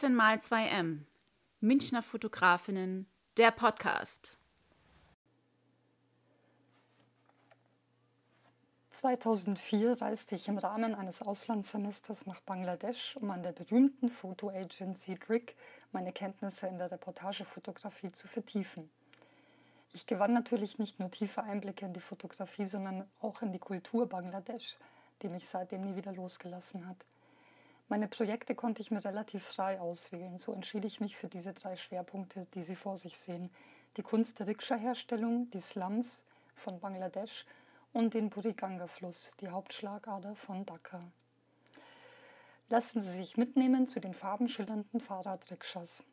14 mal 2M. Münchner Fotografinnen, der Podcast. 2004 reiste ich im Rahmen eines Auslandssemesters nach Bangladesch, um an der berühmten Fotoagency Drick meine Kenntnisse in der Reportagefotografie zu vertiefen. Ich gewann natürlich nicht nur tiefe Einblicke in die Fotografie, sondern auch in die Kultur Bangladesch, die mich seitdem nie wieder losgelassen hat. Meine Projekte konnte ich mir relativ frei auswählen. So entschied ich mich für diese drei Schwerpunkte, die Sie vor sich sehen. Die Kunst der Rikscha-Herstellung, die Slums von Bangladesch und den Buriganga-Fluss, die Hauptschlagader von Dhaka. Lassen Sie sich mitnehmen zu den farbenschillernden Fahrradrikschas.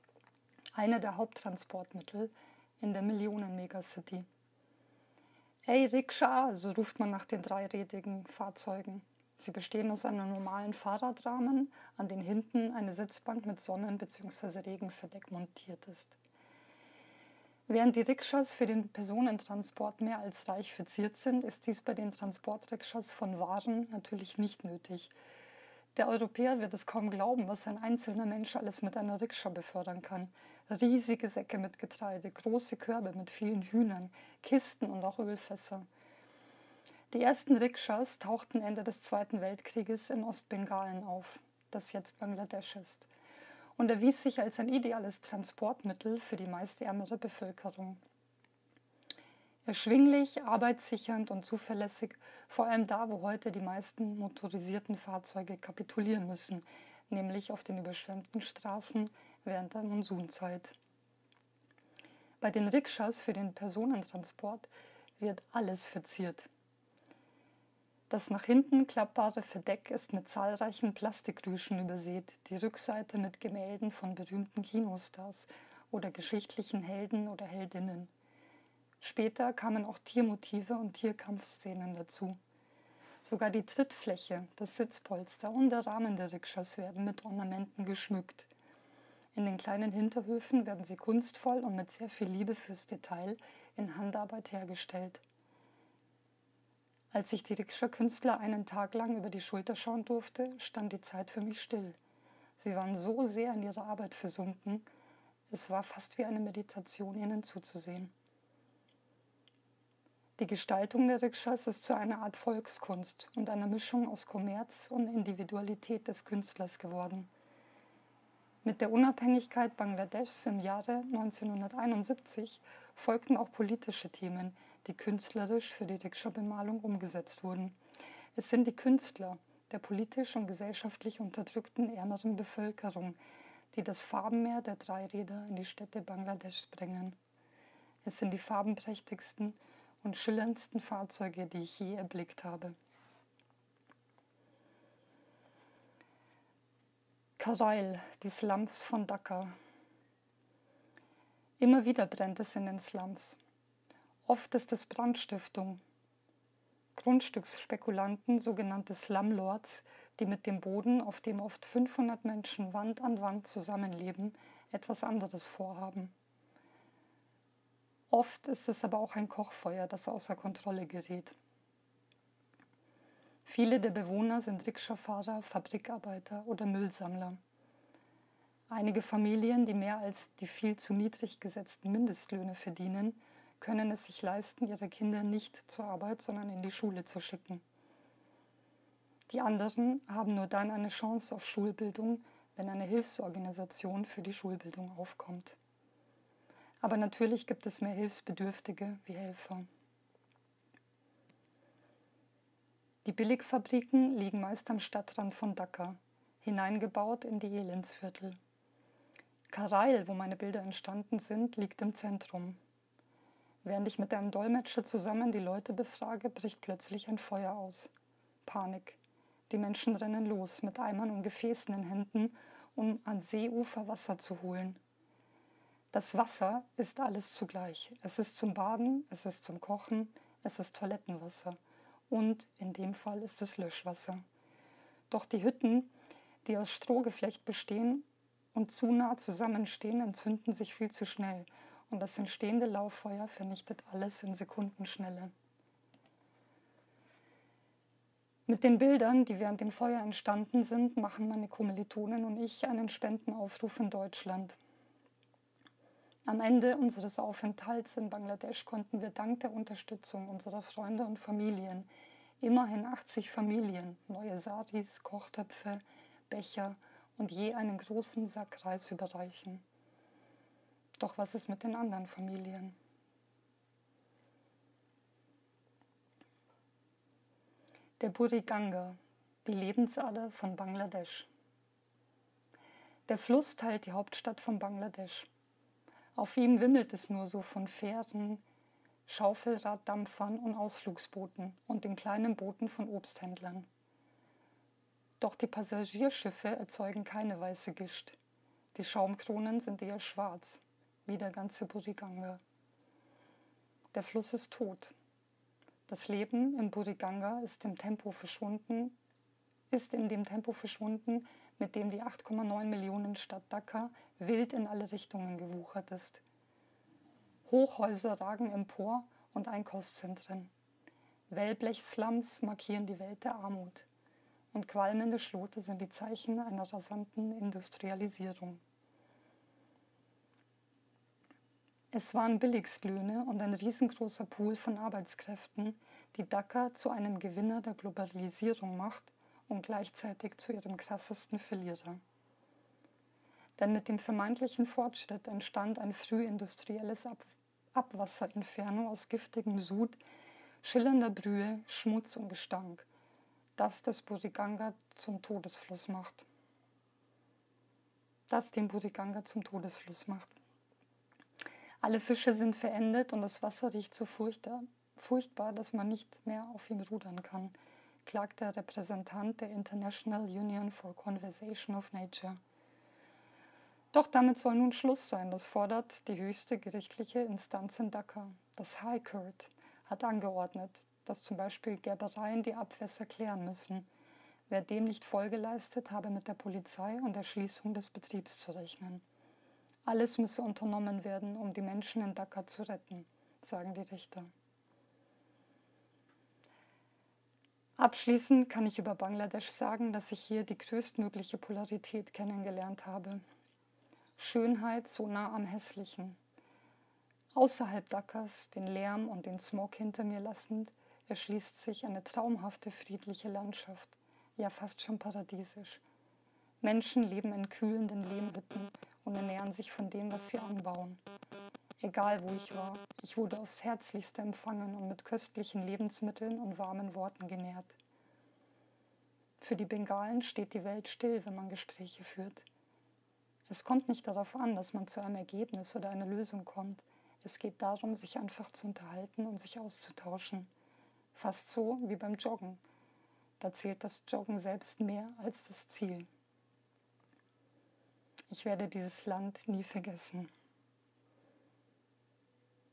Eine der Haupttransportmittel in der Millionen-Megacity. Hey Rikscha, so ruft man nach den dreirädigen Fahrzeugen. Sie bestehen aus einem normalen Fahrradrahmen, an den hinten eine Sitzbank mit Sonnen- bzw. Regenverdeck montiert ist. Während die Rikschas für den Personentransport mehr als reich verziert sind, ist dies bei den Transportrikschas von Waren natürlich nicht nötig. Der Europäer wird es kaum glauben, was ein einzelner Mensch alles mit einer Rikscha befördern kann. Riesige Säcke mit Getreide, große Körbe mit vielen Hühnern, Kisten und auch Ölfässer. Die ersten Rikschas tauchten Ende des Zweiten Weltkrieges in Ostbengalen auf, das jetzt Bangladesch ist, und erwies sich als ein ideales Transportmittel für die meist ärmere Bevölkerung. Erschwinglich, arbeitssichernd und zuverlässig, vor allem da, wo heute die meisten motorisierten Fahrzeuge kapitulieren müssen, nämlich auf den überschwemmten Straßen während der Monsunzeit. Bei den Rikschas für den Personentransport wird alles verziert. Das nach hinten klappbare Verdeck ist mit zahlreichen Plastikrüschen übersät, die Rückseite mit Gemälden von berühmten Kinostars oder geschichtlichen Helden oder Heldinnen. Später kamen auch Tiermotive und Tierkampfszenen dazu. Sogar die Trittfläche, das Sitzpolster und der Rahmen der Rikschas werden mit Ornamenten geschmückt. In den kleinen Hinterhöfen werden sie kunstvoll und mit sehr viel Liebe fürs Detail in Handarbeit hergestellt. Als ich die Rikscha-Künstler einen Tag lang über die Schulter schauen durfte, stand die Zeit für mich still. Sie waren so sehr in ihre Arbeit versunken, es war fast wie eine Meditation, ihnen zuzusehen. Die Gestaltung der Rikschas ist zu einer Art Volkskunst und einer Mischung aus Kommerz und Individualität des Künstlers geworden. Mit der Unabhängigkeit Bangladeschs im Jahre 1971 folgten auch politische Themen, die künstlerisch für die Rikscha-Bemalung umgesetzt wurden. Es sind die Künstler der politisch und gesellschaftlich unterdrückten ärmeren Bevölkerung, die das Farbenmeer der Dreiräder in die Städte Bangladeschs bringen. Es sind die farbenprächtigsten und schillerndsten Fahrzeuge, die ich je erblickt habe. Karail, die Slums von Dhaka. Immer wieder brennt es in den Slums. Oft ist es Brandstiftung. Grundstücksspekulanten, sogenannte Slumlords, die mit dem Boden, auf dem oft 500 Menschen Wand an Wand zusammenleben, etwas anderes vorhaben. Oft ist es aber auch ein Kochfeuer, das außer Kontrolle gerät. Viele der Bewohner sind Rikscha-Fahrer, Fabrikarbeiter oder Müllsammler. Einige Familien, die mehr als die viel zu niedrig gesetzten Mindestlöhne verdienen, können es sich leisten, ihre Kinder nicht zur Arbeit, sondern in die Schule zu schicken. Die anderen haben nur dann eine Chance auf Schulbildung, wenn eine Hilfsorganisation für die Schulbildung aufkommt. Aber natürlich gibt es mehr Hilfsbedürftige wie Helfer. Die Billigfabriken liegen meist am Stadtrand von Dhaka, hineingebaut in die Elendsviertel. Karail, wo meine Bilder entstanden sind, liegt im Zentrum. Während ich mit einem Dolmetscher zusammen die Leute befrage, bricht plötzlich ein Feuer aus. Panik. Die Menschen rennen los mit Eimern und Gefäßen in Händen, um an Seeufer Wasser zu holen. Das Wasser ist alles zugleich. Es ist zum Baden, es ist zum Kochen, es ist Toilettenwasser und in dem Fall ist es Löschwasser. Doch die Hütten, die aus Strohgeflecht bestehen und zu nah zusammenstehen, entzünden sich viel zu schnell und das entstehende Lauffeuer vernichtet alles in Sekundenschnelle. Mit den Bildern, die während dem Feuer entstanden sind, machen meine Kommilitonen und ich einen Spendenaufruf in Deutschland. Am Ende unseres Aufenthalts in Bangladesch konnten wir dank der Unterstützung unserer Freunde und Familien immerhin 80 Familien neue Saris, Kochtöpfe, Becher und je einen großen Sack Reis überreichen. Doch was ist mit den anderen Familien? Der Buriganga, die Lebensader von Bangladesch. Der Fluss teilt die Hauptstadt von Bangladesch. Auf ihm wimmelt es nur so von Pferden, Schaufelraddampfern und Ausflugsbooten und den kleinen Booten von Obsthändlern. Doch die Passagierschiffe erzeugen keine weiße Gischt. Die Schaumkronen sind eher schwarz, wie der ganze Buriganga. Der Fluss ist tot. Das Leben im Buriganga ist im Tempo verschwunden, ist in dem Tempo verschwunden, mit dem die 8,9 Millionen Stadt Dhaka wild in alle Richtungen gewuchert ist. Hochhäuser ragen empor und Einkaufszentren. Wellblechslums markieren die Welt der Armut. Und qualmende Schlote sind die Zeichen einer rasanten Industrialisierung. Es waren Billigstlöhne und ein riesengroßer Pool von Arbeitskräften, die Dhaka zu einem Gewinner der Globalisierung macht und gleichzeitig zu ihrem krassesten Verlierer. Denn mit dem vermeintlichen Fortschritt entstand ein frühindustrielles Ab Abwasserinferno aus giftigem Sud, schillernder Brühe, Schmutz und Gestank, das das Buriganga zum Todesfluss macht. Das den Buriganga zum Todesfluss macht. Alle Fische sind verendet und das Wasser riecht so furchtbar, dass man nicht mehr auf ihm rudern kann, klagt der Repräsentant der International Union for Conservation of Nature. Doch damit soll nun Schluss sein, das fordert die höchste gerichtliche Instanz in Dhaka. Das High Court hat angeordnet, dass zum Beispiel Gerbereien die Abwässer klären müssen. Wer dem nicht Folge leistet, habe mit der Polizei und der Schließung des Betriebs zu rechnen. Alles müsse unternommen werden, um die Menschen in Dhaka zu retten, sagen die Richter. Abschließend kann ich über Bangladesch sagen, dass ich hier die größtmögliche Polarität kennengelernt habe. Schönheit so nah am Hässlichen. Außerhalb Dhakas, den Lärm und den Smog hinter mir lassend, erschließt sich eine traumhafte friedliche Landschaft, ja fast schon paradiesisch. Menschen leben in kühlenden Lehmhütten und ernähren sich von dem, was sie anbauen. Egal wo ich war, ich wurde aufs Herzlichste empfangen und mit köstlichen Lebensmitteln und warmen Worten genährt. Für die Bengalen steht die Welt still, wenn man Gespräche führt. Es kommt nicht darauf an, dass man zu einem Ergebnis oder einer Lösung kommt. Es geht darum, sich einfach zu unterhalten und sich auszutauschen. Fast so wie beim Joggen. Da zählt das Joggen selbst mehr als das Ziel. Ich werde dieses Land nie vergessen.